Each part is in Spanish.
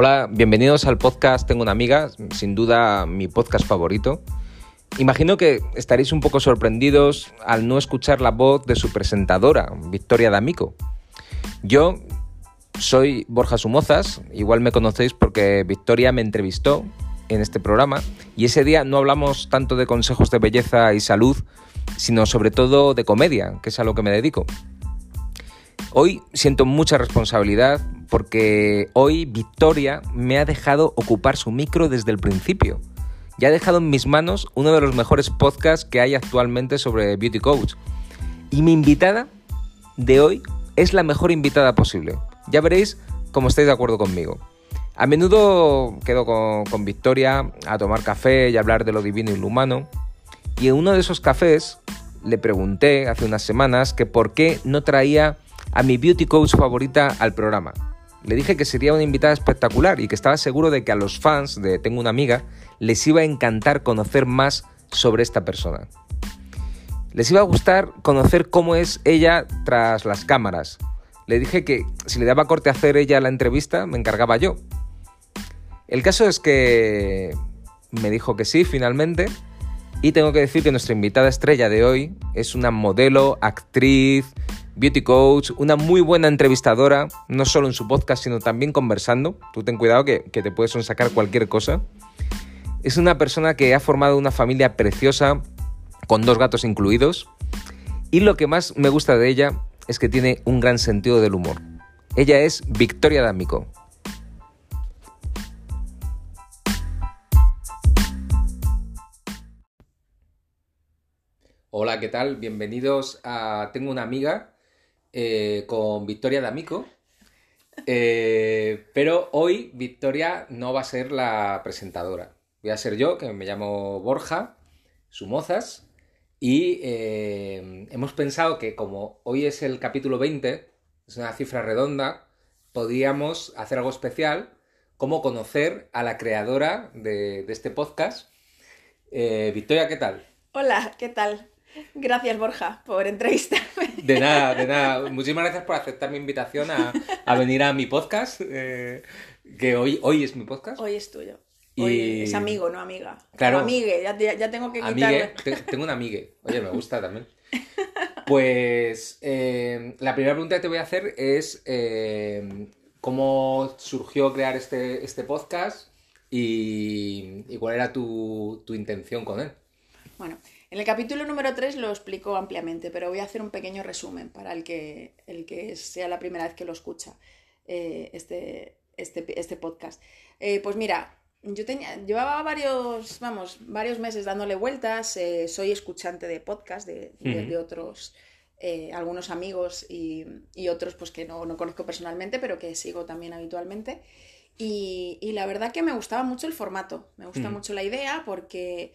Hola, bienvenidos al podcast Tengo una amiga, sin duda mi podcast favorito. Imagino que estaréis un poco sorprendidos al no escuchar la voz de su presentadora, Victoria D'Amico. Yo soy Borja Sumozas, igual me conocéis porque Victoria me entrevistó en este programa y ese día no hablamos tanto de consejos de belleza y salud, sino sobre todo de comedia, que es a lo que me dedico. Hoy siento mucha responsabilidad porque hoy Victoria me ha dejado ocupar su micro desde el principio. Ya ha dejado en mis manos uno de los mejores podcasts que hay actualmente sobre Beauty Coach. Y mi invitada de hoy es la mejor invitada posible. Ya veréis cómo estáis de acuerdo conmigo. A menudo quedo con, Victoria a tomar café y hablar de lo divino y lo humano. Y en uno de esos cafés le pregunté hace unas semanas que por qué no traía a mi beauty coach favorita al programa. Le dije que sería una invitada espectacular y que estaba seguro de que a los fans de Tengo una amiga les iba a encantar conocer más sobre esta persona. Les iba a gustar conocer cómo es ella tras las cámaras. Le dije que si le daba corte a hacer ella la entrevista, me encargaba yo. El caso es que me dijo que sí, finalmente, y tengo que decir que nuestra invitada estrella de hoy es una modelo, actriz, beauty coach, una muy buena entrevistadora, no solo en su podcast, sino también conversando. Tú ten cuidado que, te puedes sacar cualquier cosa. Es una persona que ha formado una familia preciosa, con dos gatos incluidos. Y lo que más me gusta de ella es que tiene un gran sentido del humor. Ella es Victoria D'Amico. Hola, ¿qué tal? Bienvenidos a Tengo una amiga, eh, con Victoria D'Amico. Eh, pero hoy Victoria no va a ser la presentadora. Voy a ser yo, que me llamo Borja Sumozas. Y eh, hemos pensado que como hoy es el capítulo 20, es una cifra redonda, podríamos hacer algo especial, como conocer a la creadora de este podcast. Victoria, ¿qué tal? Hola, ¿qué tal? Gracias, Borja, por entrevistarme. De nada, de nada. Muchísimas gracias por aceptar mi invitación a, venir a mi podcast, eh, que hoy, hoy es mi podcast. Hoy es tuyo. Hoy es amigo, no amiga. Claro. amigue, ya, tengo que quitarle. tengo un amigue. Oye, me gusta también. Pues eh, la primera pregunta que te voy a hacer es eh, cómo surgió crear este, este podcast y, cuál era tu, tu intención con él. Bueno, en el capítulo número 3 lo explico ampliamente, pero voy a hacer un pequeño resumen para el que, el que sea la primera vez que lo escucha eh, este, este, este, podcast. Eh, pues mira, yo tenía, llevaba varios, vamos, varios meses dándole vueltas, eh, soy escuchante de podcast de, de, otros, algunos amigos y, y, otros pues que no, no, conozco personalmente, pero que sigo también habitualmente. Y, y, la verdad que me gustaba mucho el formato, me gusta mucho la idea porque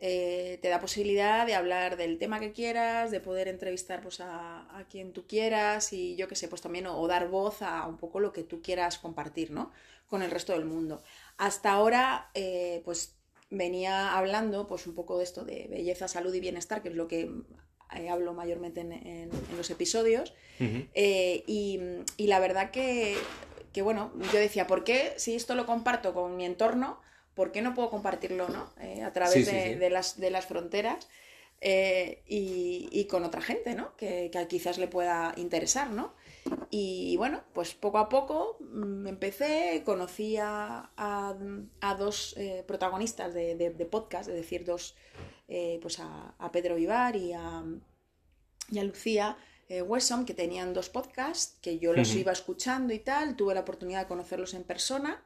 eh, te da posibilidad de hablar del tema que quieras, de poder entrevistar pues, a, quien tú quieras y yo qué sé, pues también o, dar voz a un poco lo que tú quieras compartir, ¿no? Con el resto del mundo. Hasta ahora, eh, pues venía hablando pues un poco de esto de belleza, salud y bienestar, que es lo que eh, hablo mayormente en, los episodios. y, y, la verdad que, que, bueno, yo decía, ¿por qué si esto lo comparto con mi entorno? ¿Por qué no puedo compartirlo ¿no? Eh, a través de, las, de las fronteras eh, y, con otra gente, ¿no? Que, quizás le pueda interesar, ¿no? Y bueno, pues poco a poco mm, empecé, conocí a, dos eh, protagonistas de, podcast, es decir, dos, pues a, Pedro Vivar y a, Lucía Wesson, que tenían dos podcasts, que yo los iba escuchando y tal, tuve la oportunidad de conocerlos en persona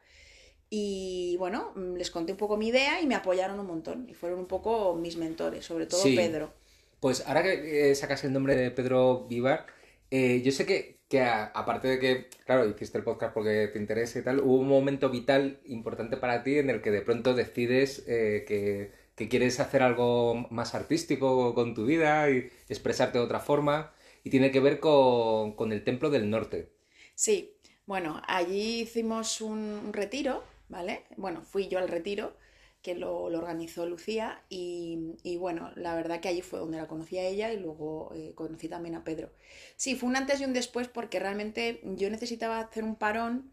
y bueno, mm, les conté un poco mi idea y me apoyaron un montón. Y fueron un poco mis mentores, sobre todo Pedro. Pues ahora que eh, sacas el nombre de Pedro Vivar, eh, yo sé que, que aparte de que, claro, hiciste el podcast porque te interesa y tal, hubo un momento vital importante para ti en el que de pronto decides eh, que, que, quieres hacer algo más artístico con tu vida y expresarte de otra forma. Y tiene que ver con, con el Templo del Norte. Sí, bueno, allí hicimos un retiro ¿vale? Bueno, fui yo al retiro, que lo, organizó Lucía, y, bueno, la verdad que allí fue donde la conocí a ella y luego eh, conocí también a Pedro. Sí, fue un antes y un después porque realmente yo necesitaba hacer un parón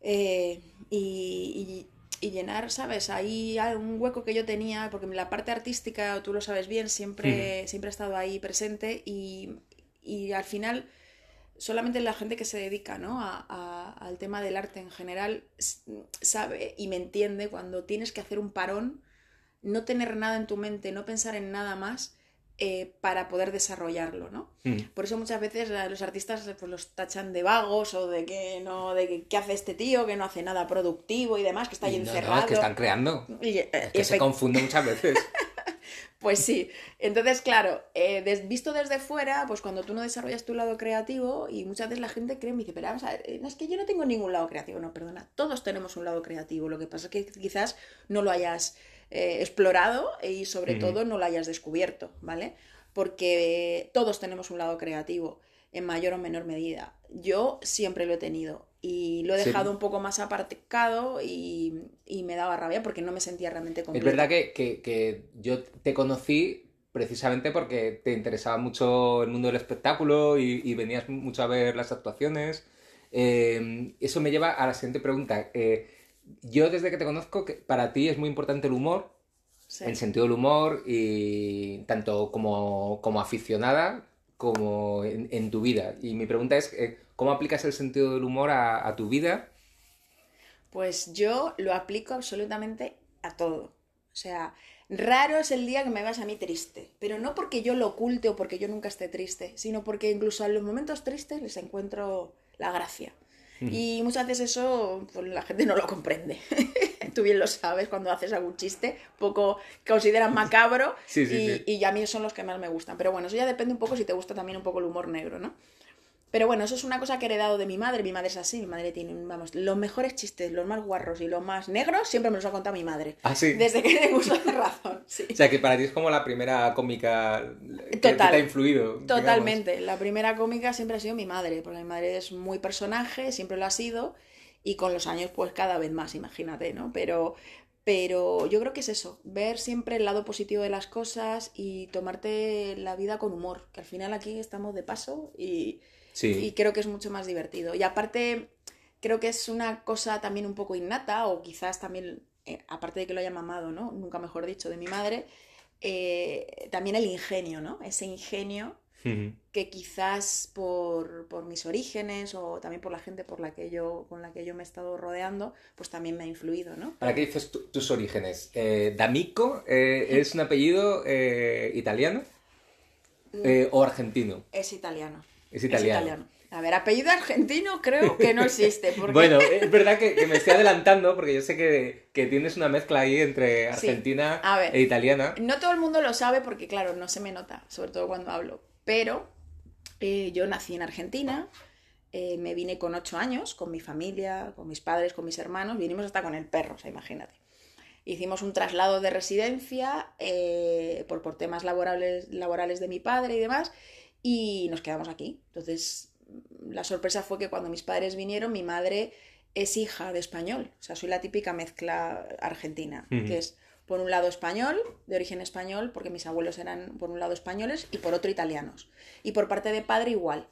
Eh, y, llenar, ¿sabes? Ahí un hueco que yo tenía, porque la parte artística, tú lo sabes bien, siempre, siempre ha estado ahí presente y, y al final solamente la gente que se dedica ¿no? a, al tema del arte en general sabe y me entiende cuando tienes que hacer un parón, no tener nada en tu mente, no pensar en nada más eh, para poder desarrollarlo, ¿no? Mm. Por eso muchas veces los artistas pues, los tachan de vagos o de que no, de que qué hace este tío, que no hace nada productivo y demás, que está ahí encerrado. No, que están creando. Y, eh, que se confunde muchas veces. Pues sí. Entonces, claro, eh, visto desde fuera, pues cuando tú no desarrollas tu lado creativo, y muchas veces la gente cree, me dice, pero vamos a ver, eh, es que yo no tengo ningún lado creativo. No, perdona, todos tenemos un lado creativo. Lo que pasa es que quizás no lo hayas eh, explorado y sobre todo no lo hayas descubierto, ¿vale? Porque todos tenemos un lado creativo en mayor o menor medida. Yo siempre lo he tenido y lo he dejado un poco más apartado y, y, me daba rabia porque no me sentía realmente completo. Es verdad que, que, yo te conocí precisamente porque te interesaba mucho el mundo del espectáculo y, venías mucho a ver las actuaciones. Eh, eso me lleva a la siguiente pregunta. Eh, yo desde que te conozco, que para ti es muy importante el humor, el sentido del humor, y tanto como, como aficionada como en, tu vida. Y mi pregunta es, eh, ¿cómo aplicas el sentido del humor a, tu vida? Pues yo lo aplico absolutamente a todo. O sea, raro es el día que me vas a mí triste, pero no porque yo lo oculte o porque yo nunca esté triste, sino porque incluso en los momentos tristes les encuentro la gracia. Y muchas veces eso pues, la gente no lo comprende. Tú bien lo sabes cuando haces algún chiste, poco consideran macabro y, y a mí son los que más me gustan. Pero bueno, eso ya depende un poco si te gusta también un poco el humor negro, ¿no? Pero bueno, eso es una cosa que he heredado de mi madre. Mi madre es así. Mi madre tiene, vamos, los mejores chistes, los más guarros y los más negros, siempre me los ha contado mi madre. Ah, sí. Desde que tengo uso de razón. O sea, que para ti es como la primera cómica que, te ha influido. Totalmente. La primera cómica siempre ha sido mi madre, porque mi madre es muy personaje, siempre lo ha sido. Y con los años, pues cada vez más, imagínate, ¿no? Pero, pero yo creo que es eso, ver siempre el lado positivo de las cosas y tomarte la vida con humor, que al final aquí estamos de paso y, y creo que es mucho más divertido. Y aparte, creo que es una cosa también un poco innata, o quizás también, eh, aparte de que lo haya mamado, ¿no? Nunca mejor dicho, de mi madre, eh, también el ingenio, ¿no? Ese ingenio que quizás por, mis orígenes o también por la gente por la que yo, con la que yo me he estado rodeando, pues también me ha influido, ¿no? ¿Para qué dices tus orígenes? Eh, ¿D'Amico es un apellido italiano mm. o argentino? Es italiano. Es italiano. A ver, apellido argentino creo que no existe. bueno, es verdad que, me estoy adelantando porque yo sé que, tienes una mezcla ahí entre argentina e italiana. No todo el mundo lo sabe porque, claro, no se me nota, sobre todo cuando hablo. Pero eh, yo nací en Argentina, eh, me vine con ocho años, con mi familia, con mis padres, con mis hermanos, vinimos hasta con el perro, o sea, imagínate. Hicimos un traslado de residencia eh, por, por temas laborales, laborales de mi padre y demás y nos quedamos aquí. Entonces, la sorpresa fue que cuando mis padres vinieron, mi madre es hija de español. O sea, soy la típica mezcla argentina, que es por un lado español, de origen español, porque mis abuelos eran por un lado españoles y por otro italianos. Y por parte de padre igual.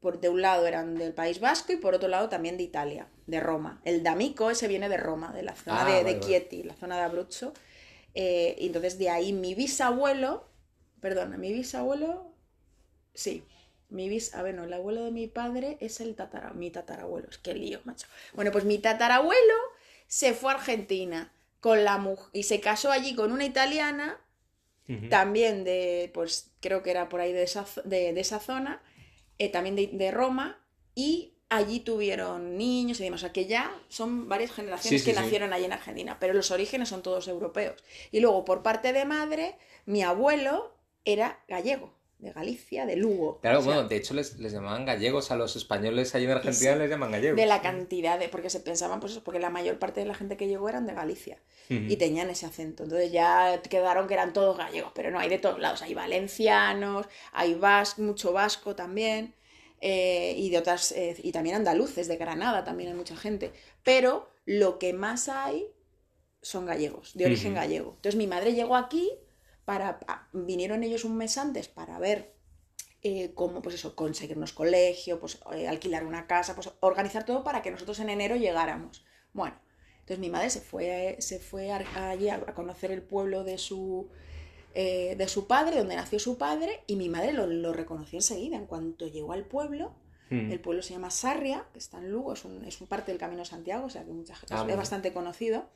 Por, de un lado eran del País Vasco y por otro lado también de Italia, de Roma. El D'Amico ese viene de Roma, de la zona ah, de, Chieti, la zona de Abruzzo. Eh, y entonces de ahí mi bisabuelo, perdona, mi bisabuelo Sí. Mi bis, a ver, no, el abuelo de mi padre es el tatara, mi tatarabuelo. Es que lío, macho. Bueno, pues mi tatarabuelo se fue a Argentina con la mujer y se casó allí con una italiana, también de, pues creo que era por ahí de esa, de, esa zona, eh, también de, Roma, y allí tuvieron niños y demás. O sea, que ya son varias generaciones que nacieron allí en Argentina, pero los orígenes son todos europeos. Y luego, por parte de madre, mi abuelo era gallego de Galicia, de Lugo. Claro, bueno, de hecho les, llamaban gallegos a los españoles allí en Argentina, les llaman gallegos. De la cantidad de, porque se pensaban, pues eso, porque la mayor parte de la gente que llegó eran de Galicia y tenían ese acento. Entonces ya quedaron que eran todos gallegos, pero no, hay de todos lados. Hay valencianos, hay vas, mucho vasco también. Eh, y de otras, eh, y también andaluces, de Granada también hay mucha gente. Pero lo que más hay son gallegos, de origen gallego. Entonces mi madre llegó aquí para, vinieron ellos un mes antes para ver eh, cómo, pues eso, conseguirnos colegio, pues eh, alquilar una casa, pues organizar todo para que nosotros en enero llegáramos. Bueno, entonces mi madre se fue, se fue allí a, conocer el pueblo de su, eh, de su padre, donde nació su padre, y mi madre lo, lo reconoció enseguida. En cuanto llegó al pueblo, mm. el pueblo se llama Sarria, que está en Lugo, es un, es un parte del Camino de Santiago, o sea que mucha gente, ah, es bastante conocido,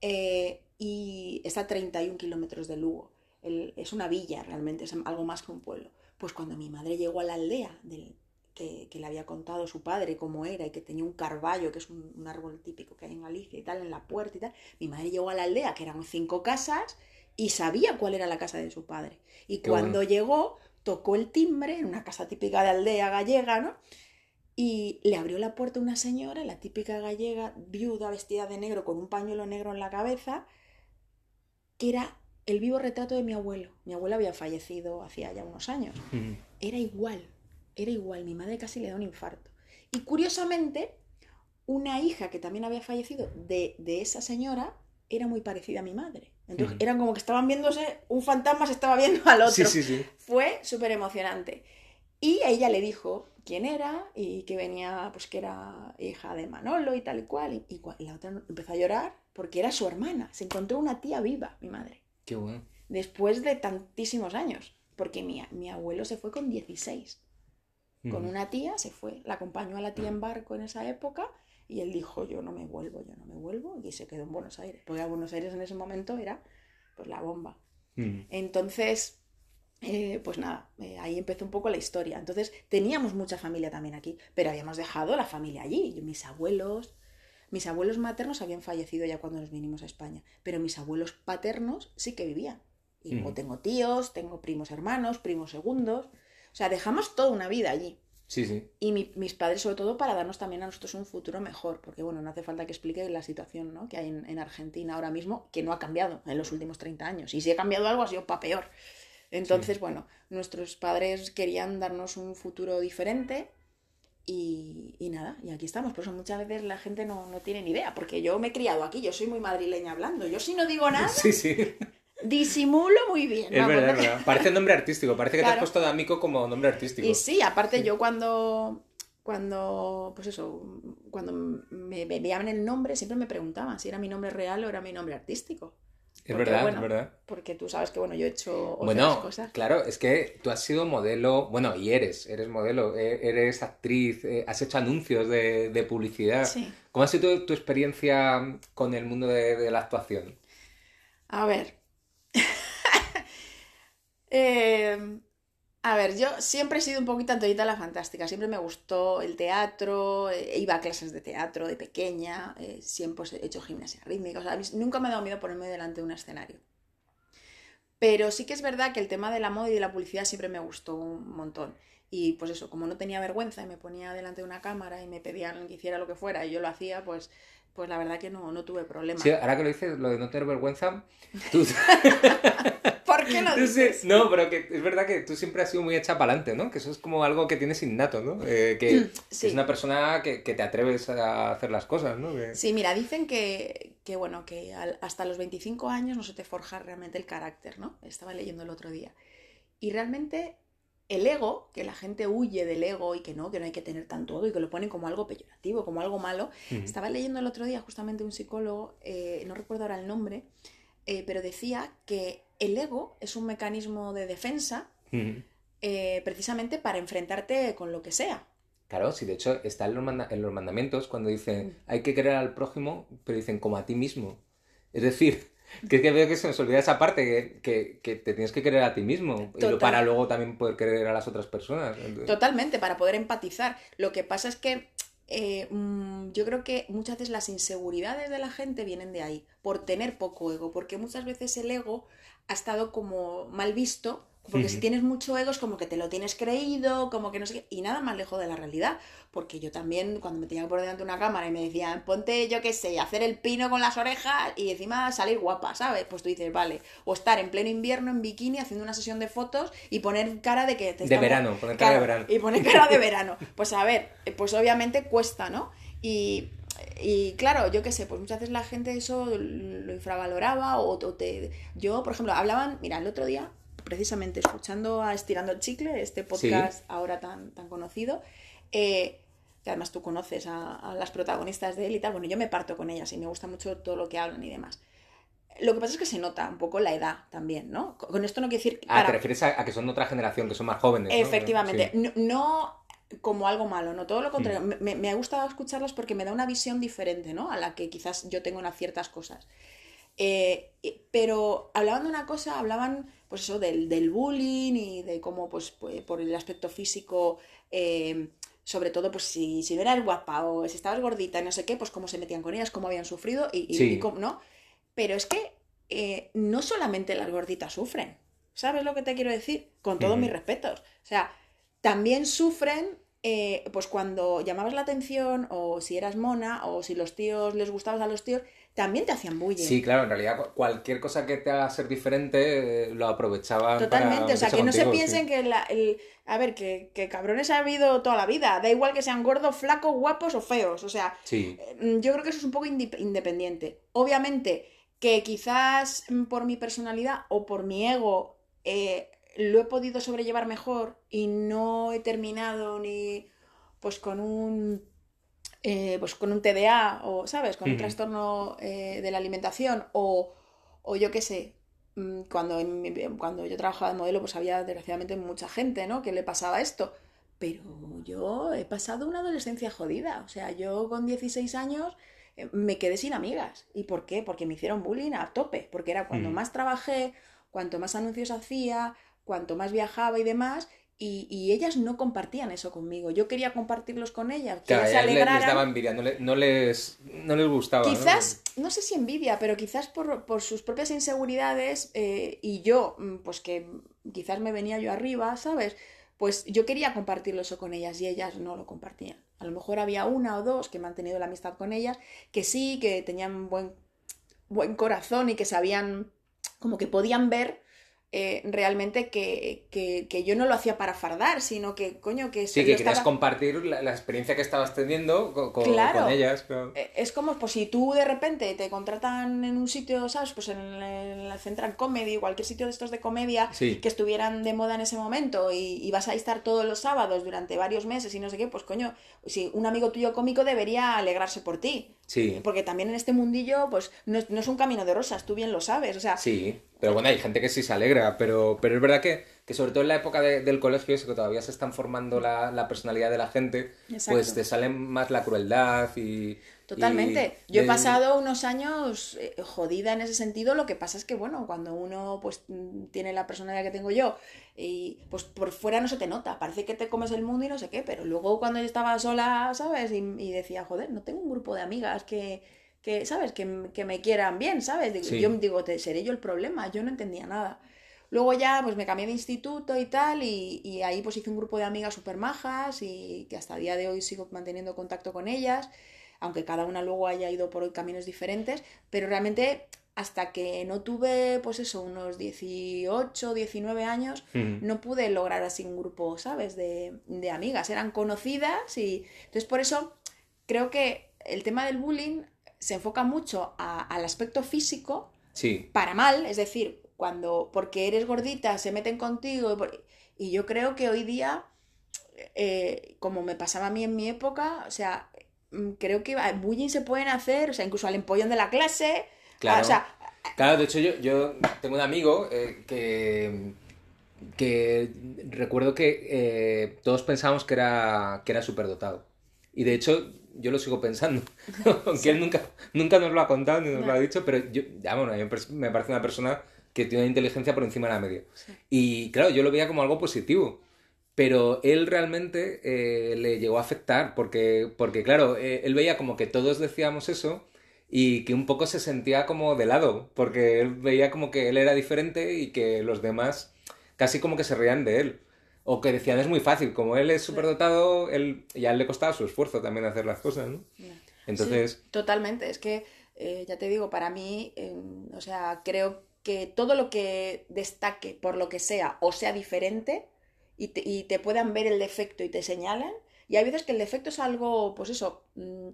y está a 31 kilómetros de Lugo es una villa realmente, es algo más que un pueblo. Pues cuando mi madre llegó a la aldea del, que, le había contado su padre cómo era y que tenía un carballo, que es un, árbol típico que hay en Galicia y tal, en la puerta y tal, mi madre llegó a la aldea, que eran cinco casas, y sabía cuál era la casa de su padre. Y cuando llegó, tocó el timbre en una casa típica de aldea gallega, ¿no? Y le abrió la puerta una señora, la típica gallega, viuda, vestida de negro, con un pañuelo negro en la cabeza, que era el vivo retrato de mi abuelo. Mi abuelo había fallecido hacía ya unos años. Era igual, era igual. Mi madre casi le da un infarto. Y curiosamente, una hija que también había fallecido de, esa señora era muy parecida a mi madre. Entonces, eran como que estaban viéndose, un fantasma se estaba viendo al otro. Fue súper emocionante. Y ella le dijo quién era y que venía, pues que era hija de Manolo y tal y cual. Y, y la otra empezó a llorar porque era su hermana. Se encontró una tía viva, mi madre. Después de tantísimos años. Porque mi, mi abuelo se fue con 16. Con una tía se fue. La acompañó a la tía en barco en esa época. Y él dijo, yo no me vuelvo, yo no me vuelvo. Y se quedó en Buenos Aires. Porque a Buenos Aires en ese momento era pues la bomba. Entonces, eh, pues nada, eh, ahí empezó un poco la historia. Entonces, teníamos mucha familia también aquí, pero habíamos dejado la familia allí. Mis abuelos, mis abuelos maternos habían fallecido ya cuando nos vinimos a España, pero mis abuelos paternos sí que vivían. Y luego tengo tíos, tengo primos hermanos, primos segundos. O sea, dejamos toda una vida allí. Sí, sí. Y mis padres, sobre todo, para darnos también a nosotros un futuro mejor, porque bueno, no hace falta que explique la situación ¿no? que hay en, Argentina ahora mismo, que no ha cambiado en los últimos 30 años. Y si ha cambiado algo, ha sido para peor. Entonces, bueno, nuestros padres querían darnos un futuro diferente y, nada, y aquí estamos. Por eso muchas veces la gente no, tiene ni idea, porque yo me he criado aquí, yo soy muy madrileña hablando. Yo si no digo nada, sí, sí. disimulo muy bien. Es verdad, verdad, Parece nombre artístico, parece que te has puesto de amigo como nombre artístico. Y sí, aparte yo cuando, cuando, pues eso, cuando me, me veían el nombre, siempre me preguntaban si era mi nombre real o era mi nombre artístico. Es verdad, es verdad. Porque tú sabes que, bueno, yo he hecho otras bueno, cosas. Claro, es que tú has sido modelo, bueno, y eres, eres modelo, e, eres actriz, eh, has hecho anuncios de, publicidad. Sí. ¿Cómo ha sido tu experiencia con el mundo de la actuación? A ver. eh, a ver, yo siempre he sido un poquito Antoñita la Fantástica, siempre me gustó el teatro, eh, iba a clases de teatro de pequeña, eh, siempre he hecho gimnasia rítmica, o sea, nunca me ha dado miedo ponerme delante de un escenario. Pero sí que es verdad que el tema de la moda y de la publicidad siempre me gustó un montón. Y pues eso, como no tenía vergüenza y me ponía delante de una cámara y me pedían que hiciera lo que fuera y yo lo hacía, pues pues la verdad que no, no tuve problema. Sí, ahora que lo dices, lo de no tener vergüenza, tú... ¿Por qué lo dices? No, pero que es verdad que tú siempre has sido muy hecha para adelante, ¿no? Que eso es como algo que tienes innato, ¿no? Eh, que, es una persona que, te atreves a hacer las cosas, ¿no? Sí, mira, dicen que, que bueno, que hasta los 25 años no se te forja realmente el carácter, ¿no? Estaba leyendo el otro día. Y realmente el ego, que la gente huye del ego y que no, que no hay que tener tanto ego y que lo ponen como algo peyorativo, como algo malo. Estaba leyendo el otro día justamente un psicólogo, eh, no recuerdo ahora el nombre, eh, pero decía que el ego es un mecanismo de defensa eh, precisamente para enfrentarte con lo que sea. Claro, sí, de hecho está en los, en los mandamientos cuando dicen hay que querer al prójimo, pero dicen como a ti mismo. Es decir, que es que veo que se nos olvida esa parte, que, te tienes que querer a ti mismo para luego también poder querer a las otras personas. Totalmente, para poder empatizar. Lo que pasa es que eh, mm, yo creo que muchas veces las inseguridades de la gente vienen de ahí, por tener poco ego, porque muchas veces el ego ha estado como mal visto porque si tienes mucho ego es como que te lo tienes creído, como que no sé qué, y nada más lejos de la realidad. Porque yo también, cuando me tenía que poner delante de una cámara y me decían, ponte, yo qué sé, hacer el pino con las orejas y encima salir guapa, ¿sabes? Pues tú dices, vale. O estar en pleno invierno en bikini haciendo una sesión de fotos y poner cara de que te De verano, poner cara de verano. Y poner cara de verano. Pues a ver, pues obviamente cuesta, ¿no? Y, y claro, yo qué sé, pues muchas veces la gente eso lo infravaloraba o, o te... Yo, por ejemplo, hablaban, mira, el otro día precisamente escuchando a Estirando el Chicle, este podcast ahora tan, tan conocido, eh, que además tú conoces a, las protagonistas de él y tal, bueno, yo me parto con ellas y me gusta mucho todo lo que hablan y demás. Lo que pasa es que se nota un poco la edad también, ¿no? Con esto no quiero decir... Ah, te refieres a, que son de otra generación, que son más jóvenes. Efectivamente. No, como algo malo, no todo lo contrario. Mm. Me, me, ha gustado escucharlas porque me da una visión diferente, ¿no? A la que quizás yo tengo en ciertas cosas. Eh, pero hablaban de una cosa, hablaban pues eso del, del bullying y de cómo pues, pues por el aspecto físico eh, sobre todo pues si, si no eras guapa o si estabas gordita no sé qué, pues cómo se metían con ellas, cómo habían sufrido y, cómo, ¿no? Pero es que eh, no solamente las gorditas sufren, ¿sabes lo que te quiero decir? Con todos mis respetos. O sea, también sufren eh, pues cuando llamabas la atención o si eras mona o si los tíos les gustabas a los tíos, también te hacían bullying. Sí, claro, en realidad cualquier cosa que te haga ser diferente eh, lo aprovechaban. Totalmente, o sea, que no se piensen que la, el... A ver, que, cabrones ha habido toda la vida, da igual que sean gordos, flacos, guapos o feos, o sea, sí. Mm, yo creo que eso es un poco independiente. Obviamente que quizás por mi personalidad o por mi ego eh, lo he podido sobrellevar mejor y no he terminado ni pues con un eh, pues con un TDA o, ¿sabes? Con un trastorno eh, de la alimentación o, o yo qué sé, mm, cuando, cuando yo trabajaba de modelo pues había desgraciadamente mucha gente, ¿no? Que le pasaba esto. Pero yo he pasado una adolescencia jodida. O sea, yo con 16 años eh, me quedé sin amigas. ¿Y por qué? Porque me hicieron bullying a tope. Porque era cuando más trabajé, cuanto más anuncios hacía, cuanto más viajaba y demás, y, ellas no compartían eso conmigo. Yo quería compartirlos con ellas. Que se alegraran. Les, daba envidia, no, les, no les gustaba. Quizás, ¿no? sé si envidia, pero quizás por, por sus propias inseguridades eh, y yo, mm, pues que quizás me venía yo arriba, ¿sabes? Pues yo quería compartirlo eso con ellas y ellas no lo compartían. A lo mejor había una o dos que me han tenido la amistad con ellas, que sí, que tenían buen, buen corazón y que sabían, como que podían ver eh, realmente que, que, yo no lo hacía para fardar, sino que, coño, que... Sí, que querías compartir la, experiencia que estabas teniendo con, ellas. Eh, es como, pues si tú de repente te contratan en un sitio, ¿sabes? Pues en, la Central Comedy, cualquier sitio de estos de comedia que estuvieran de moda en ese momento y, vas a estar todos los sábados durante varios meses y no sé qué, pues coño, si un amigo tuyo cómico debería alegrarse por ti. Sí. Porque también en este mundillo, pues no, no es un camino de rosas, tú bien lo sabes, o sea... Sí pero bueno, hay gente que sí se alegra, pero, pero es verdad que, que sobre todo en la época del colegio, eso que todavía se están formando la, la personalidad de la gente, pues te sale más la crueldad y... Totalmente. Yo he pasado unos años eh, jodida en ese sentido, lo que pasa es que, bueno, cuando uno pues tiene la personalidad que tengo yo, y pues por fuera no se te nota, parece que te comes el mundo y no sé qué, pero luego cuando yo estaba sola, ¿sabes? Y, y decía, joder, no tengo un grupo de amigas que que, ¿sabes? Que, me quieran bien, ¿sabes? Yo digo, ¿seré yo el problema? Yo no entendía nada. Luego ya pues me cambié de instituto y tal y, ahí pues hice un grupo de amigas súper majas y que hasta el día de hoy sigo manteniendo contacto con ellas, aunque cada una luego haya ido por caminos diferentes, pero realmente hasta que no tuve pues eso, unos 18, 19 años, no pude lograr así un grupo, ¿sabes? De, de amigas, eran conocidas y entonces por eso creo que el tema del bullying se enfoca mucho al aspecto físico sí. para mal, es decir, cuando porque eres gordita se meten contigo y yo creo que hoy día, eh, como me pasaba a mí en mi época, o sea, mm, creo que bullying se pueden hacer, o sea, incluso al empollón de la clase, claro. o sea, claro, de hecho yo, yo tengo un amigo eh, que que recuerdo que eh, todos pensábamos que era, que era superdotado. Y de hecho, yo lo sigo pensando. Aunque él nunca, nunca nos lo ha contado ni nos lo ha dicho, pero yo, ya, bueno, a mí me parece una persona que tiene una inteligencia por encima de la media. Y claro, yo lo veía como algo positivo. Pero él realmente eh, le llegó a afectar, porque, porque claro, eh, él veía como que todos decíamos eso y que un poco se sentía como de lado, porque él veía como que él era diferente y que los demás casi como que se reían de él. O que decían, es muy fácil, como él es superdotado, él, ya le costaba su esfuerzo también hacer las cosas, ¿no? Entonces... totalmente, es que, eh, ya te digo, para mí, em, o sea, creo que todo lo que destaque por lo que sea o sea diferente y te, y te puedan ver el defecto y te señalen, y hay veces que el defecto es algo, pues eso, mm,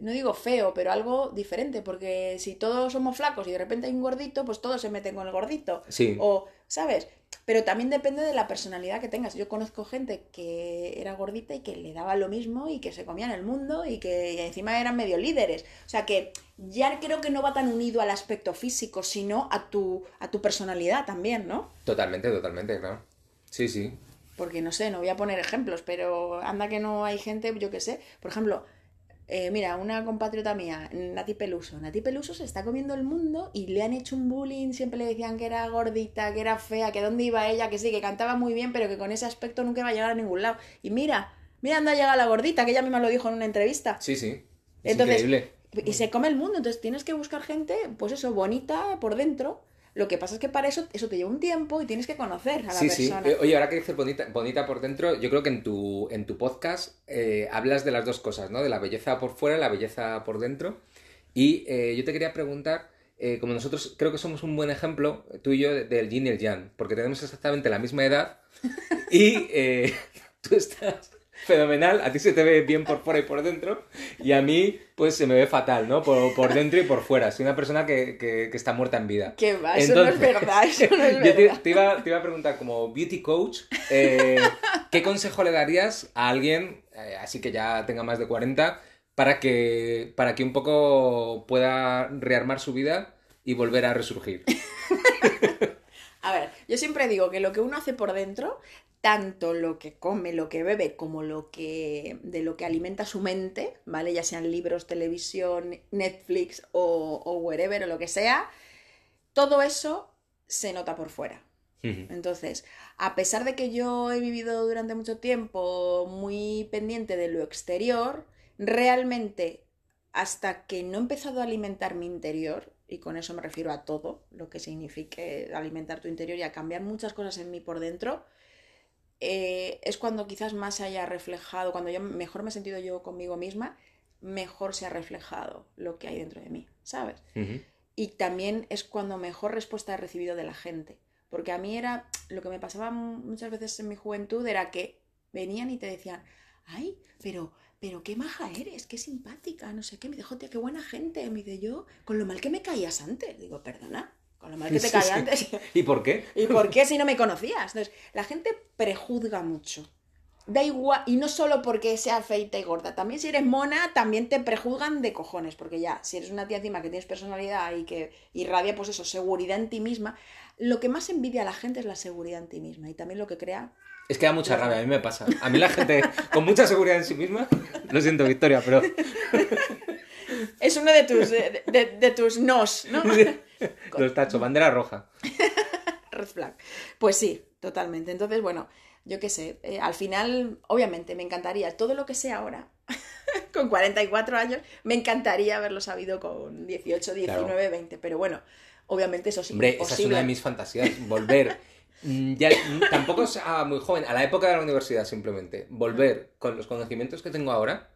no digo feo, pero algo diferente, porque si todos somos flacos y de repente hay un gordito, pues todos se meten con el gordito. Sí. O, ¿sabes? pero también depende de la personalidad que tengas. Yo conozco gente que era gordita y que le daba lo mismo y que se comían el mundo y que encima eran medio líderes. O sea que ya creo que no va tan unido al aspecto físico, sino a tu, a tu personalidad también, ¿no? Totalmente, totalmente, claro. Sí, sí. Porque no sé, no voy a poner ejemplos, pero anda que no hay gente, yo qué sé. Por ejemplo, eh, mira, una compatriota mía, Nati Peluso. Nati Peluso se está comiendo el mundo y le han hecho un bullying, siempre le decían que era gordita, que era fea, que dónde iba ella, que sí, que cantaba muy bien, pero que con ese aspecto nunca iba a llegar a ningún lado. Y mira, mira dónde ha llegado la gordita, que ella misma lo dijo en una entrevista. Sí, sí. Es increíble. Y se come el mundo, entonces tienes que buscar gente, pues eso, bonita por dentro, lo que pasa es que para eso, eso te lleva un tiempo y tienes que conocer a la sí, persona. Sí, Oye, ahora que dices bonita, bonita por dentro, yo creo que en tu, en tu podcast eh, hablas de las dos cosas, ¿no? De la belleza por fuera y la belleza por dentro. Y eh, yo te quería preguntar, eh, como nosotros creo que somos un buen ejemplo, tú y yo, del yin y el yang, porque tenemos exactamente la misma edad y tú estás fenomenal, a ti se te ve bien por fuera y por dentro, y a mí, pues se me ve fatal, ¿no? Por, por dentro y por fuera. Soy una persona que, que, está muerta en vida. ¿Qué va? eso no es verdad, eso no es verdad. Yo te, iba, te, iba, a preguntar, como beauty coach, eh, ¿qué consejo le darías a alguien, eh, así que ya tenga más de 40, para que, para que un poco pueda rearmar su vida y volver a resurgir? A ver, yo siempre digo que lo que uno hace por dentro tanto lo que come, lo que bebe, como lo que de lo que alimenta su mente, ¿vale? Ya sean libros, televisión, Netflix o, o wherever o lo que sea, todo eso se nota por fuera. Entonces, a pesar de que yo he vivido durante mucho tiempo muy pendiente de lo exterior, realmente hasta que no he empezado a alimentar mi interior, y con eso me refiero a todo lo que signifique alimentar tu interior y a cambiar muchas cosas en mí por dentro, eh, es cuando quizás más se haya reflejado, cuando yo mejor me he sentido yo conmigo misma, mejor se ha reflejado lo que hay dentro de mí, ¿sabes? Y también es cuando mejor respuesta he recibido de la gente. Porque a mí era, lo que me pasaba muchas veces en mi juventud era que venían y te decían, ay, pero, pero qué maja eres, qué simpática, no sé qué. Me dijo, tía, qué buena gente. Me dice yo, con lo mal que me caías antes. Digo, perdona, con lo mal que te caía antes. ¿Y por qué? ¿Y por qué si no me conocías? Entonces, la gente prejuzga mucho. Da igual, y no solo porque sea feita y gorda, también si eres mona, también te prejuzgan de cojones, porque ya, si eres una tía encima que tienes personalidad y que irradia, pues eso, seguridad en ti misma, lo que más envidia a la gente es la seguridad en ti misma y también lo que crea es que da mucha rabia, a mí me pasa. A mí la gente con mucha seguridad en sí misma, lo siento Victoria, pero... Es uno de tus, de, tus nos, ¿no? Los tachos, bandera roja. Red flag. Pues sí, totalmente. Entonces, bueno, yo qué sé, eh, al final, obviamente, me encantaría todo lo que sé ahora, con 44 años, me encantaría haberlo sabido con 18, 19, 20, pero bueno, obviamente eso sí. Hombre, esa es una de mis fantasías, volver. Mm, ya, mm, tampoco sea muy joven, a la época de la universidad simplemente, volver con los conocimientos que tengo ahora,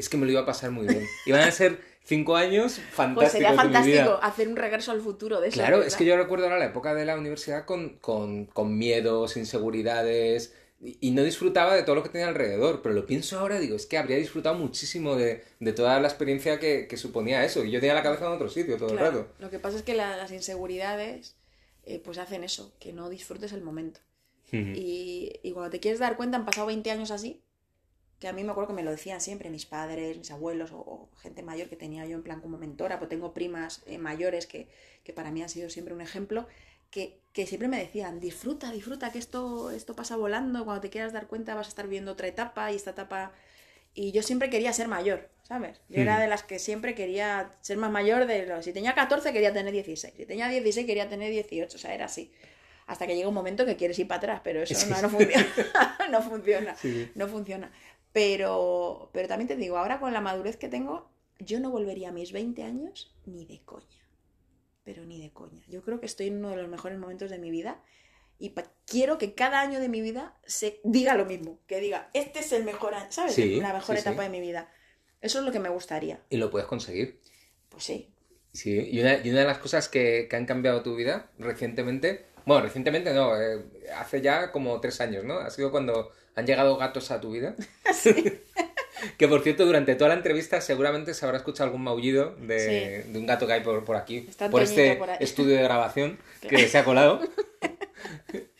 es que me lo iba a pasar muy bien. Iban a ser cinco años fantásticos. Pues sería fantástico hacer un regreso al futuro de eso. Claro, es que yo recuerdo ahora la época de la universidad con, con, con miedos, inseguridades, y no disfrutaba de todo lo que tenía alrededor, pero lo pienso ahora, digo, es que habría disfrutado muchísimo de, de toda la experiencia que, que, suponía eso, y yo tenía la cabeza en otro sitio todo el rato. Lo que pasa es que las inseguridades eh, pues hacen eso, que no disfrutes el momento. y, y, cuando te quieres dar cuenta, han pasado 20 años así, que a mí me acuerdo que me lo decían siempre mis padres, mis abuelos o, gente mayor que tenía yo en plan como mentora, pues tengo primas eh, mayores que, que, para mí han sido siempre un ejemplo, que, que, siempre me decían, disfruta, disfruta, que esto, esto pasa volando, cuando te quieras dar cuenta vas a estar viendo otra etapa y esta etapa... Y yo siempre quería ser mayor, ¿sabes? Yo era hmm. de las que siempre quería ser más mayor de los... Si tenía 14 quería tener 16, si tenía 16 quería tener 18, o sea, era así hasta que llega un momento que quieres ir para atrás, pero eso no, no, funciona. no funciona. No funciona. Pero, pero también te digo, ahora con la madurez que tengo, yo no volvería a mis 20 años ni de coña. Pero ni de coña. Yo creo que estoy en uno de los mejores momentos de mi vida y quiero que cada año de mi vida se diga lo mismo. Que diga, este es el mejor año, ¿sabes? la mejor etapa de mi vida. Eso es lo que me gustaría. ¿Y lo puedes conseguir? Pues sí. Sí, y una, y una de las cosas que, que, han cambiado tu vida recientemente, bueno, recientemente no, eh, hace ya como tres años, ¿no? Ha sido cuando ¿Han llegado gatos a tu vida? Sí. que por cierto, durante toda la entrevista seguramente se habrá escuchado algún maullido de, un gato que hay por, por aquí, por este estudio de grabación que se ha colado.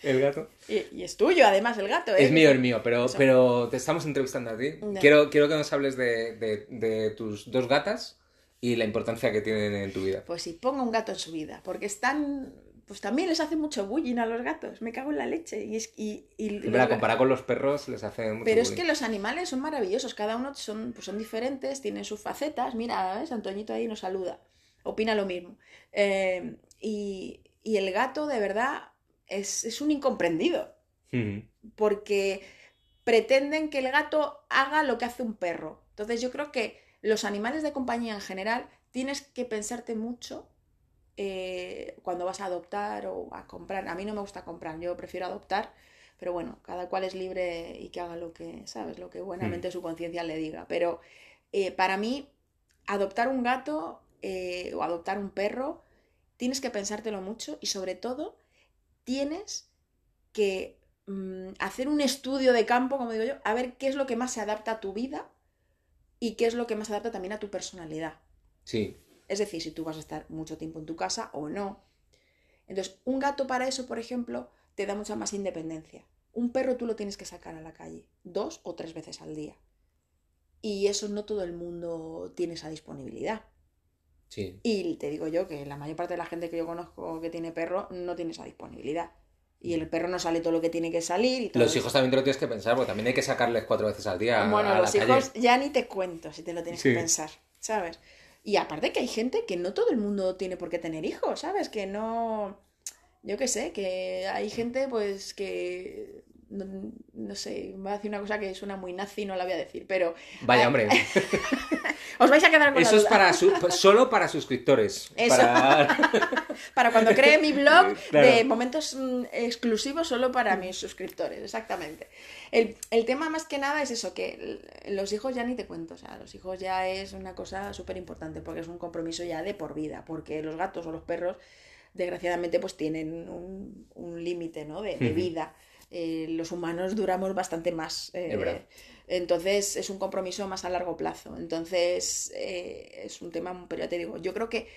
El gato. Y, es tuyo, además, el gato. ¿eh? Es mío, es mío, pero, pero te estamos entrevistando a ti. Quiero, quiero que nos hables de, de, tus dos gatas y la importancia que tienen en tu vida. Pues sí, ponga un gato en su vida, porque están pues también les hace mucho bullying a los gatos. Me cago en la leche. Y es, y, y comparar con los perros les hace mucho Pero es que los animales son maravillosos. Cada uno son, pues son diferentes, tienen sus facetas. Mira, ¿ves? Antoñito ahí nos saluda. Opina lo mismo. Eh, y, el gato, de verdad, es, un incomprendido. Porque pretenden que el gato haga lo que hace un perro. Entonces yo creo que los animales de compañía en general tienes que pensarte mucho eh, cuando vas a adoptar o a comprar. A mí no me gusta comprar, yo prefiero adoptar, pero bueno, cada cual es libre y que haga lo que, ¿sabes? Lo que buenamente mm. su conciencia le diga. Pero eh, para mí, adoptar un gato eh, o adoptar un perro, tienes que pensártelo mucho y sobre todo tienes que mm, hacer un estudio de campo, como digo yo, a ver qué es lo que más se adapta a tu vida y qué es lo que más se adapta también a tu personalidad. Sí, es decir, si tú vas a estar mucho tiempo en tu casa o no. Entonces, un gato para eso, por ejemplo, te da mucha más independencia. Un perro tú lo tienes que sacar a la calle dos o tres veces al día. Y eso no todo el mundo tiene esa disponibilidad. Sí. Y te digo yo que la mayor parte de la gente que yo conozco que tiene perro no tiene esa disponibilidad. Y el perro no sale todo lo que tiene que salir. Y los hijos también te lo tienes que pensar, porque también hay que sacarles cuatro veces al día. Bueno, los hijos ya ni te cuento si te lo tienes que pensar, ¿sabes? Y aparte que hay gente que no todo el mundo tiene por qué tener hijos, ¿sabes? Que no... Yo qué sé, que hay gente pues que no, sé, voy a decir una cosa que suena muy nazi, no la voy a decir, pero... Vaya, hombre. Os vais a quedar con Eso es para solo para suscriptores. Eso. Para... cuando cree mi blog de momentos mm, exclusivos solo para mis suscriptores, exactamente. El, el, tema más que nada es eso, que los hijos ya ni te cuento, o sea, los hijos ya es una cosa súper importante porque es un compromiso ya de por vida, porque los gatos o los perros desgraciadamente pues tienen un, un límite ¿no? de, de vida. Eh, los humanos duramos bastante más. Eh, entonces es un compromiso más a largo plazo. Entonces eh, es un tema, pero ya te digo, yo creo que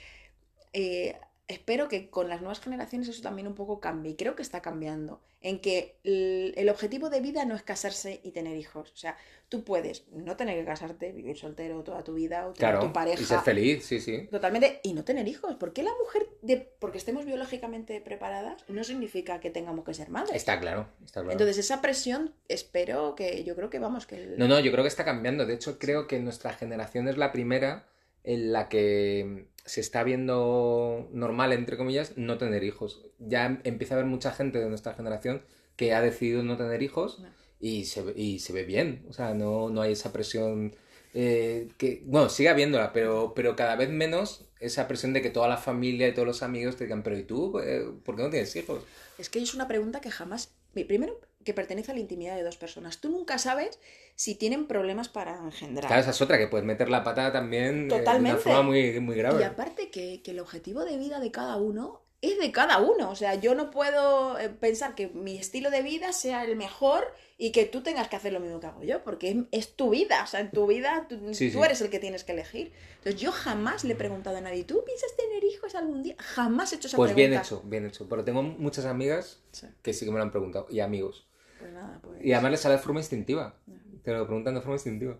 espero que con las nuevas generaciones eso también un poco cambie. Y creo que está cambiando. En que el, objetivo de vida no es casarse y tener hijos. O sea, tú puedes no tener que casarte, vivir soltero toda tu vida o tener tu pareja. Y ser feliz, sí, sí. Totalmente. Y no tener hijos. ¿Por qué la mujer, de, porque estemos biológicamente preparadas, no significa que tengamos que ser madres? Está claro, está claro. Entonces, esa presión, espero que, yo creo que vamos, que. No, no, yo creo que está cambiando. De hecho, creo que nuestra generación es la primera en la que se está viendo normal, entre comillas, no tener hijos. Ya empieza a haber mucha gente de nuestra generación que ha decidido no tener hijos y, se, y se ve bien. O sea, no, no hay esa presión eh, que, bueno, sigue habiéndola, pero, pero cada vez menos esa presión de que toda la familia y todos los amigos te digan, pero ¿y tú? Eh, ¿Por qué no tienes hijos? Es que es una pregunta que jamás... Primero, que pertenece a la intimidad de dos personas. Tú nunca sabes si tienen problemas para engendrar. Claro, esa es otra, que puedes meter la pata también eh, de una forma muy, muy grave. Y aparte que, que el objetivo de vida de cada uno es de cada uno. O sea, yo no puedo eh, pensar que mi estilo de vida sea el mejor y que tú tengas que hacer lo mismo que hago yo, porque es, tu vida. O sea, en tu vida tú, eres el que tienes que elegir. Entonces, yo jamás le he preguntado a nadie, ¿tú piensas tener hijos algún día? Jamás he hecho esa pues pregunta. Pues bien hecho, bien hecho. Pero tengo muchas amigas que sí que me lo han preguntado y amigos. Pues nada, pues... Y además les sale de forma instintiva. Te lo preguntan de forma instintiva.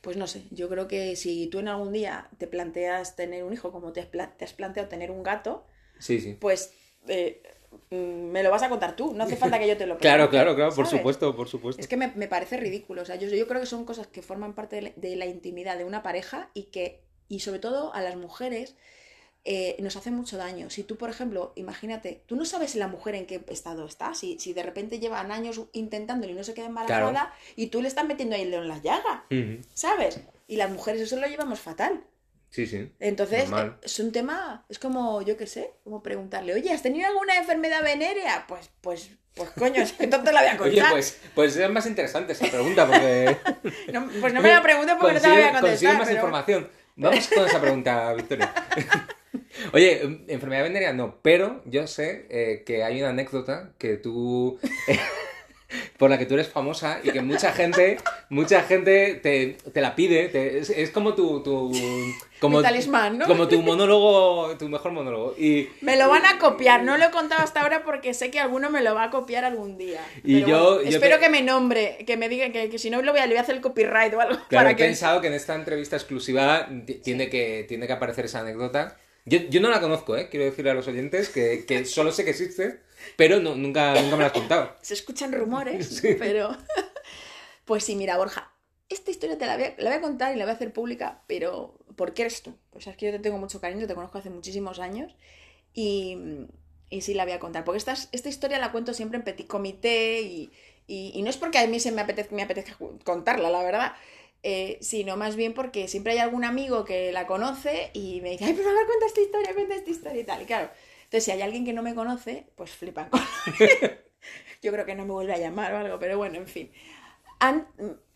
Pues no sé, yo creo que si tú en algún día te planteas tener un hijo como te, has planteado tener un gato, Sí, sí. Pues eh, mm, me lo vas a contar tú, no hace falta que yo te lo pregunte. claro, claro, claro, por supuesto, por supuesto. Es que me, parece ridículo, o sea, yo, yo, creo que son cosas que forman parte de la, intimidad de una pareja y que, y sobre todo a las mujeres, eh, nos hacen mucho daño. Si tú, por ejemplo, imagínate, tú no sabes la mujer en qué estado está, si, si de repente llevan años intentándolo y no se queda embarazada y tú le estás metiendo ahí el dedo en la llaga, ¿sabes? Y las mujeres eso lo llevamos fatal. Sí, sí. Entonces, es un tema, es como, yo qué sé, como preguntarle, oye, ¿has tenido alguna enfermedad venérea? Pues, pues, pues coño, es que te la voy a contar. Oye, pues, pues es más interesante esa pregunta porque... pues no me la preguntes porque no te la voy a contestar. Consigue más información. Vamos con esa pregunta, Victoria. Oye, enfermedad venérea no, pero yo sé eh, que hay una anécdota que tú... por la que tú eres famosa y que mucha gente mucha gente te, te la pide. te- es, es como tu. tu como, talismán, ¿no? Como tu monólogo, tu mejor monólogo. Y, Me lo van a copiar, no lo he contado hasta ahora porque sé que alguno me lo va a copiar algún día. Y Pero yo- bueno, yo espero te- que me nombre, que me diga que, que si no lo voy a, le voy a hacer el copyright o algo Claro, para he que pensado que en esta entrevista exclusiva ti- tiene, que, tiene que aparecer esa anécdota. Yo, yo no la conozco, ¿eh? Quiero decirle a los oyentes que, que solo sé que existe, pero no, nunca, nunca me la has contado. se escuchan rumores, pero pues sí, mira, Borja, esta historia te la voy, a, la voy a contar y la voy a hacer pública, pero ¿por qué eres tú? Pues es que yo te tengo mucho cariño, te conozco hace muchísimos años y, y sí la voy a contar, porque esta, esta historia la cuento siempre en petit comité y, y- y no es porque a mí se me apetezca, me apetezca contarla, la verdad, eh, sino más bien porque siempre hay algún amigo que la conoce y me dice, ay, por favor, cuenta esta historia, cuenta esta historia y tal. Y claro, entonces si hay alguien que no me conoce, pues flipan. con- Yo creo que no me vuelve a llamar o algo, pero bueno, en fin. An-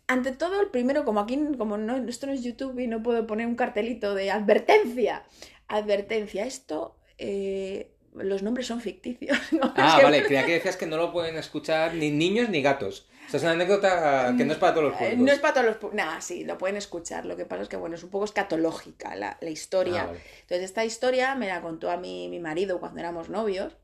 ante todo, el primero, como aquí, como no, esto no es YouTube y no puedo poner un cartelito de advertencia. Advertencia, esto, eh, los nombres son ficticios. ¿no? Ah, vale, creía que decías que no lo pueden escuchar ni niños ni gatos. O sea, es una anécdota que no es para todos los Eh, públicos. No es para todos los... pu- Nah, sí, lo pueden escuchar. Lo que pasa es que, bueno, es un poco escatológica la, la historia. Ah, vale. Entonces, esta historia me la contó a mí mi marido cuando éramos novios,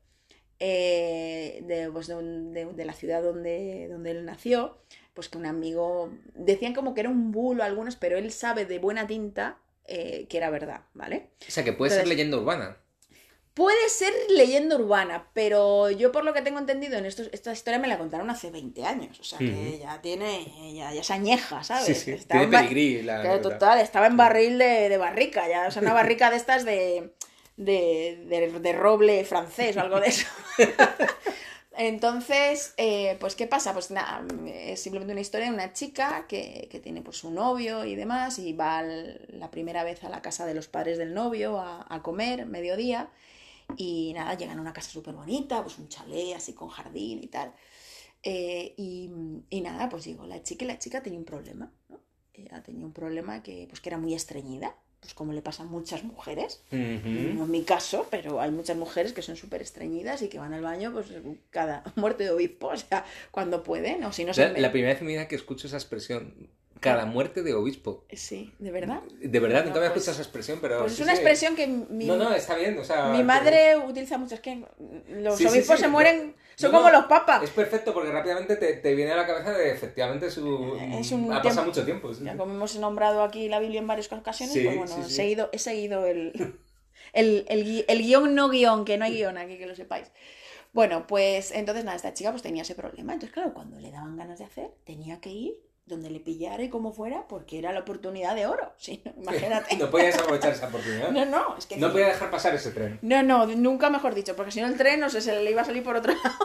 eh, de, pues, de, de- de la ciudad donde, donde él nació, pues que un amigo, decían como que era un bulo algunos, pero él sabe de buena tinta eh, que era verdad, ¿vale? O sea, que puede ser leyenda urbana. Puede ser leyenda urbana, pero yo por lo que tengo entendido, en estos, esta historia me la contaron hace 20 años, o sea que ya tiene, ya, ya es añeja, ¿sabes? Sí, sí. Estaba Tiene pedigrí la anécdota. total, estaba en barril de, de barrica, ya, o sea, una barrica de estas de, de, de- de roble francés o algo de eso. Entonces, eh, pues, ¿qué pasa? Pues nada, es simplemente una historia de una chica que, que tiene pues su novio y demás, y va al- la primera vez a la casa de los padres del novio a, a comer, mediodía, y nada, llegan a una casa súper bonita, pues un chalet así con jardín y tal. Eh, y, y nada, pues digo, la chica, la chica tenía un problema, ¿no? Ella tenía un problema que, pues, que era muy estreñida, pues como le pasa a muchas mujeres. No es mi caso, pero hay muchas mujeres que son súper estreñidas y que van al baño pues cada muerte de obispo, o sea, cuando pueden, o si no se... La, la primera vez en mi vida que escucho esa expresión, cada muerte de obispo. Sí, ¿de verdad? De verdad, No, nunca había pues- escuchado esa expresión, pero... Pues sí, es una sí. expresión que mi, No, no, está bien, o sea... mi madre utiliza mucho, es que los Sí, obispos se mueren, son No, como los papas. Es perfecto porque rápidamente te, te viene a la cabeza de efectivamente su... Es un ha pasado mucho tiempo. Ya como hemos nombrado aquí la Biblia en varias ocasiones, pues bueno, he seguido, he seguido el, el, el, el guion no guion, que no hay guion aquí, que lo sepáis. Bueno, pues entonces nada, esta chica pues tenía ese problema. Entonces, claro, cuando le daban ganas de hacer, tenía que ir donde le pillara y como fuera, porque era la oportunidad de oro. Sí, imagínate. No podía desaprovechar esa oportunidad. No, no, es que No podía dejar pasar ese tren. no, no, nunca mejor dicho, porque si no el tren no sé, se le iba a salir por otro lado.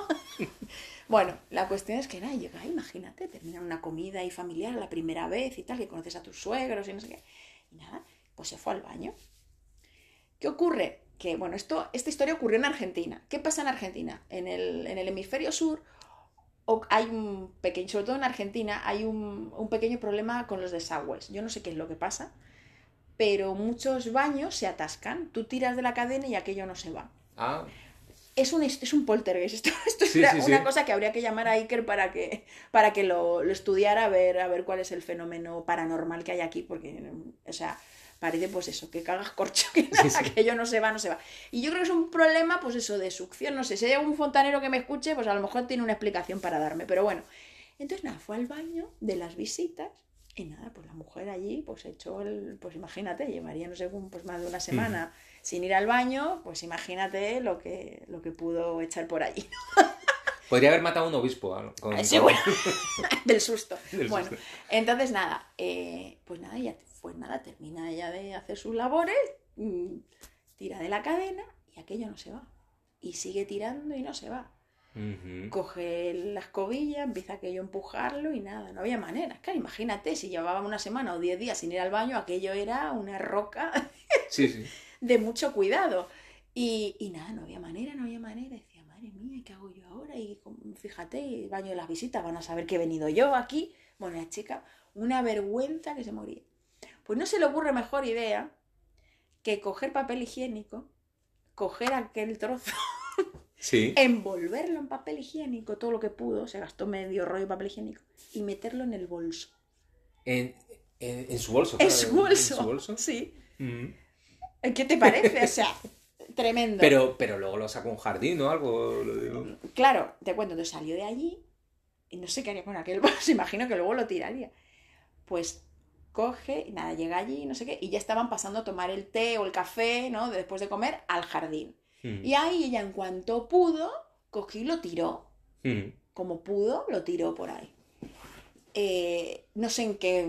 bueno, la cuestión es que nada, llega, imagínate, terminar una comida y familiar la primera vez y tal, que conoces a tus suegros y no sé qué. Y nada, pues se fue al baño. ¿Qué ocurre? Que, bueno, esto, esta historia ocurrió en Argentina. ¿Qué pasa en Argentina? En el, en el hemisferio sur o- hay un pequeño, sobre todo en Argentina, hay un, un pequeño problema con los desagües. Yo no sé qué es lo que pasa, pero muchos baños se atascan. Tú tiras de la cadena y aquello no se va. Ah, Es un, es un poltergeist. Esto, esto Sí, es sí, una sí. cosa que habría que llamar a Iker para que, para que lo, lo estudiara, a ver, a ver cuál es el fenómeno paranormal que hay aquí, porque, o sea, parece pues eso, que cagas corcho, que nada, Sí, sí. aquello no se va, no se va. Y yo creo que es un problema, pues eso, de succión. No sé, si hay algún fontanero que me escuche, pues a lo mejor tiene una explicación para darme, pero bueno. Entonces, nada, fue al baño de las visitas y nada, pues la mujer allí, pues echó el, pues imagínate, llevaría no sé, un- pues más de una semana sin ir al baño, pues imagínate lo que, lo que pudo echar por allí. podría haber matado a un obispo. ah, Con, Sí, bueno, del susto. Del bueno, susto. entonces nada, eh, pues nada, ya pues nada, termina ella de hacer sus labores, mm, tira de la cadena y aquello no se va. Y sigue tirando y no se va. Coge la escobilla, empieza aquello a empujarlo y nada, no había manera. Claro, imagínate, si llevaba una semana o diez días sin ir al baño, aquello era una roca Sí, sí. de mucho cuidado. Y, y nada, no había manera, no había manera. Decía, madre mía, ¿qué hago yo ahora? Y fíjate, el baño de las visitas, van a saber que he venido yo aquí. Bueno, la chica, una vergüenza que se moría. Pues no se le ocurre mejor idea que coger papel higiénico, coger aquel trozo, Sí. envolverlo en papel higiénico, todo lo que pudo, se gastó medio rollo de papel higiénico, y meterlo en el bolso. En, en, en su bolso. En su bolso. En su bolso. Sí. Mm. ¿Qué te parece? O sea, tremendo. Pero, pero luego lo sacó un jardín o algo. Lo digo. Claro, te cuento, salió de allí y no sé qué haría con aquel bolso, imagino que luego lo tiraría. Pues coge, y nada, llega allí, no sé qué, y ya estaban pasando a tomar el té o el café, ¿no? Después de comer, al jardín. Mm. Y ahí ella, en cuanto pudo, cogió y lo tiró. Mm. Como pudo, lo tiró por ahí. Eh, no sé en qué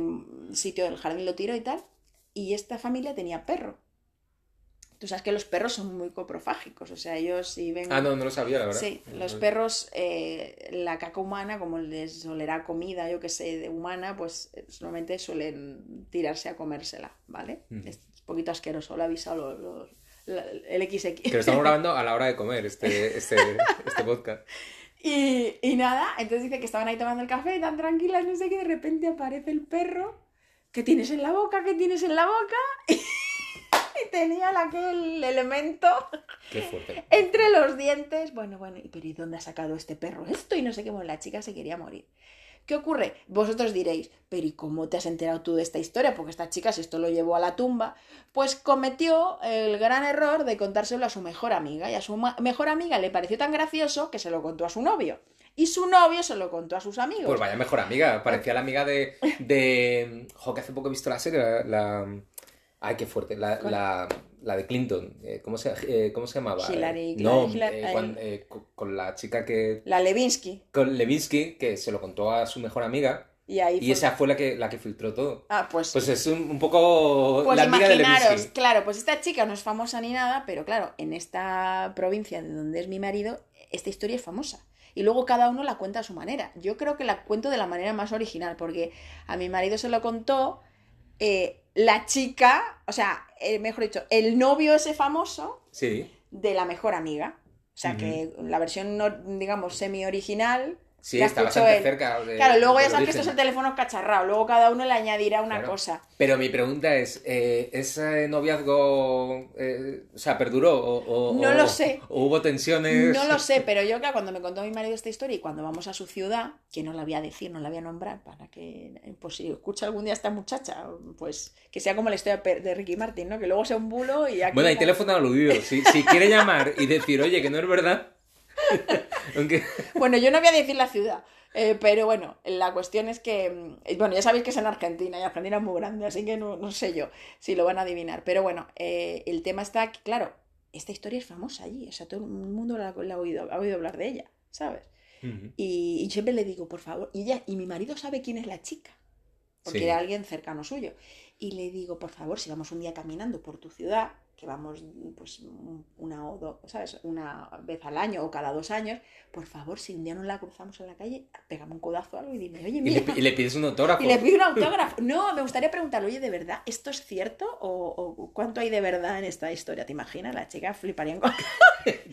sitio del jardín lo tiró y tal. Y esta familia tenía perro. Tú sabes que los perros son muy coprofágicos, o sea, ellos si ven... Ah, no, no lo sabía, la verdad. Sí, los perros, eh, la caca humana, como les olerá comida, yo que sé, de humana, pues eh, solamente suelen tirarse a comérsela, ¿vale? Mm. Es un poquito asqueroso, lo ha avisado los, los- la- el XX. Que lo estamos grabando a la hora de comer este, este, este podcast. Y, y nada, entonces dice que estaban ahí tomando el café, tan tranquilas, no sé qué, de repente aparece el perro. ¿Qué tienes en la boca? ¿Qué tienes en la boca? Y tenía aquel elemento Qué fuerte. entre los dientes. Bueno, bueno, ¿y pero ¿y dónde ha sacado este perro esto? Y no sé qué, bueno, la chica se quería morir. ¿Qué ocurre? Vosotros diréis, pero ¿y cómo te has enterado tú de esta historia? Porque esta chica, si esto lo llevó a la tumba, pues cometió el gran error de contárselo a su mejor amiga. Y a su mejor amiga le pareció tan gracioso que se lo contó a su novio. Y su novio se lo contó a sus amigos. Pues vaya mejor amiga. Parecía la amiga de. de jo, que hace poco he visto la serie. La. Ay, qué fuerte. La, la, la de Clinton. Eh, ¿Cómo se, eh, ¿cómo se llamaba? Hillary- no, Hillary- eh, eh, con, con la chica que. La Levinsky. Con Levinsky, que se lo contó a su mejor amiga. Y ahí Y fue- esa fue la que, la que filtró todo. Ah, pues... Pues es un, un poco Pues la amiga de imaginaros, Levinsky. claro, pues esta chica no es famosa ni nada, pero claro, en esta provincia de donde es mi marido, esta historia es famosa. Y luego cada uno la cuenta a su manera. Yo creo que la cuento de la manera más original, porque a mi marido se lo contó eh, la chica, o sea, eh, mejor dicho, el novio ese famoso Sí. de la mejor amiga. O sea, que la versión, no, digamos, semi-original. Sí, la está bastante él. cerca. de- Claro, luego ya sabes que esto es origen. el teléfono cacharrado, luego cada uno le añadirá una Claro. cosa. Pero mi pregunta es, eh, ¿ese noviazgo, eh, o sea, perduró o, o- No o- lo sé. o hubo tensiones? No lo sé, pero yo claro, cuando me contó mi marido esta historia y cuando vamos a su ciudad, que no la voy a decir, no la voy a nombrar, para que, pues si escucha algún día esta muchacha, pues que sea como la historia de Ricky Martin, ¿no? Que luego sea un bulo y aquí... Bueno, hay teléfono aludido. Si, si quiere llamar y decir, oye, que no es verdad. Aunque... Bueno, yo no voy a decir la ciudad, eh, pero bueno, la cuestión es que, mm, bueno, ya sabéis que es en Argentina y Argentina es muy grande, así que no, no sé yo si lo van a adivinar. Pero bueno, eh, el tema está que, claro, esta historia es famosa allí, o sea, todo el mundo la, la ha, oído, ha oído hablar de ella, ¿sabes? Y, y siempre le digo, por favor, y, ella, y mi marido sabe quién es la chica, porque Sí. era alguien cercano suyo. Y le digo, por favor, si vamos un día caminando por tu ciudad, que vamos pues una o dos, ¿sabes? Una vez al año o cada dos años, por favor, si un día nos la cruzamos en la calle, pégame un codazo o algo y dime, oye, Y mira. le, y le pides un autógrafo. Y le pido un autógrafo. No, me gustaría preguntarle, oye, ¿de verdad esto es cierto? ¿O, o cuánto hay de verdad en esta historia? ¿Te imaginas? La chica fliparía con...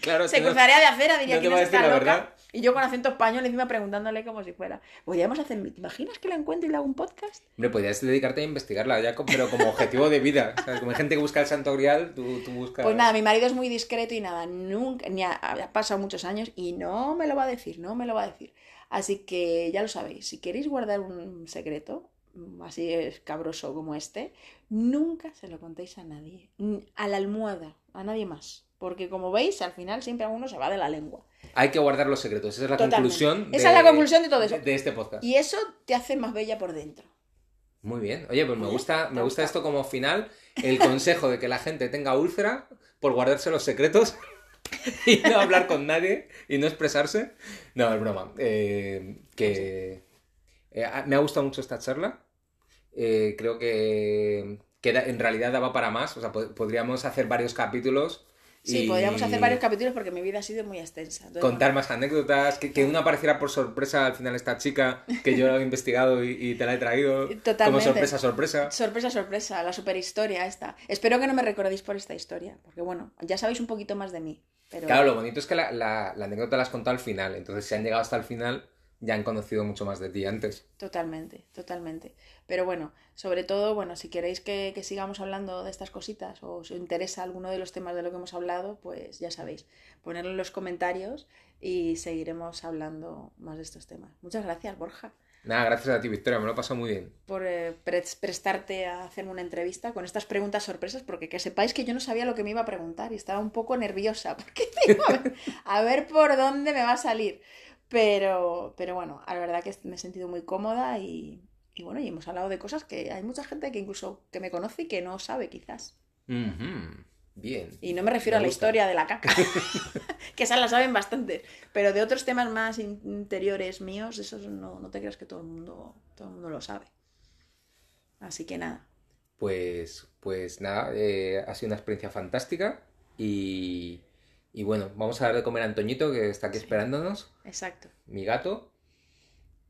Claro, Se que no- cruzaría de acera, diría no te quién va a es decir esta la loca. verdad. Y yo con acento español encima preguntándole como si fuera. Podríamos hacer. ¿Te imaginas que la encuentro y le hago un podcast? Hombre, podrías dedicarte a investigarla ya, pero como objetivo de vida. ¿sabes? Como hay gente que busca el santo grial, tú, tú buscas... Pues nada, mi marido es muy discreto y nada, nunca, ni ha, ha pasado muchos años y no me lo va a decir, no me lo va a decir. Así que ya lo sabéis, si queréis guardar un secreto, mm, así escabroso como este, nunca se lo contéis a nadie, a la almohada, a nadie más. Porque como veis, al final siempre a uno se va de la lengua. Hay que guardar los secretos. Esa es la Totalmente. conclusión. Esa es la conclusión de todo eso. De, este podcast. Y eso te hace más bella por dentro. Muy bien. Oye, pues me gusta, ¿Te me gusta esto como final. El consejo de que la gente tenga úlcera por guardarse los secretos y no hablar con nadie y no expresarse. No, es broma. Eh, que eh, a- me ha gustado mucho esta charla. Eh, creo que, que en realidad daba para más. O sea, po- podríamos hacer varios capítulos. Sí, y podríamos hacer varios capítulos porque mi vida ha sido muy extensa. Entonces, Contar más anécdotas, que, que una apareciera por sorpresa al final esta chica, que yo la he investigado y, y te la he traído como Totalmente. sorpresa, sorpresa. Sorpresa, sorpresa, la superhistoria esta. Espero que no me recordéis por esta historia, porque bueno, ya sabéis un poquito más de mí. Pero Claro, lo bonito es que la, la- la anécdota la has contado al final, entonces si han llegado hasta el final ya han conocido mucho más de ti antes. Totalmente, totalmente. Pero bueno, sobre todo, bueno, si queréis que, que sigamos hablando de estas cositas o os interesa alguno de los temas de lo que hemos hablado, pues ya sabéis, ponerlo en los comentarios y seguiremos hablando más de estos temas. Muchas gracias, Borja. Nada, gracias a ti, Victoria, me lo he pasado muy bien. Por eh, prestarte a hacerme una entrevista con estas preguntas sorpresas, porque que sepáis que yo no sabía lo que me iba a preguntar y estaba un poco nerviosa, porque digo, a, ver, a ver por dónde me va a salir. Pero, pero bueno, la verdad que me he sentido muy cómoda y, y bueno, y hemos hablado de cosas que hay mucha gente que incluso que me conoce y que no sabe quizás. Bien. Y no me refiero a la historia de la caca, que esas la saben bastante, pero de otros temas más interiores míos, eso no, no te creas que todo el mundo, todo el mundo lo sabe. Así que nada. Pues, pues nada, eh, ha sido una experiencia fantástica y, y, bueno, vamos a dar de comer a Antoñito que está aquí esperándonos. Exacto. Mi gato.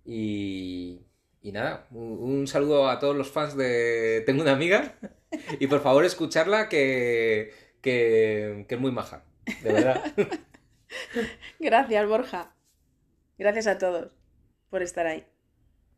Y, y nada, un, saludo a todos los fans de Tengo una amiga. Y por favor, escucharla que, que, que es muy maja. De verdad. Gracias, Borja. Gracias a todos por estar ahí.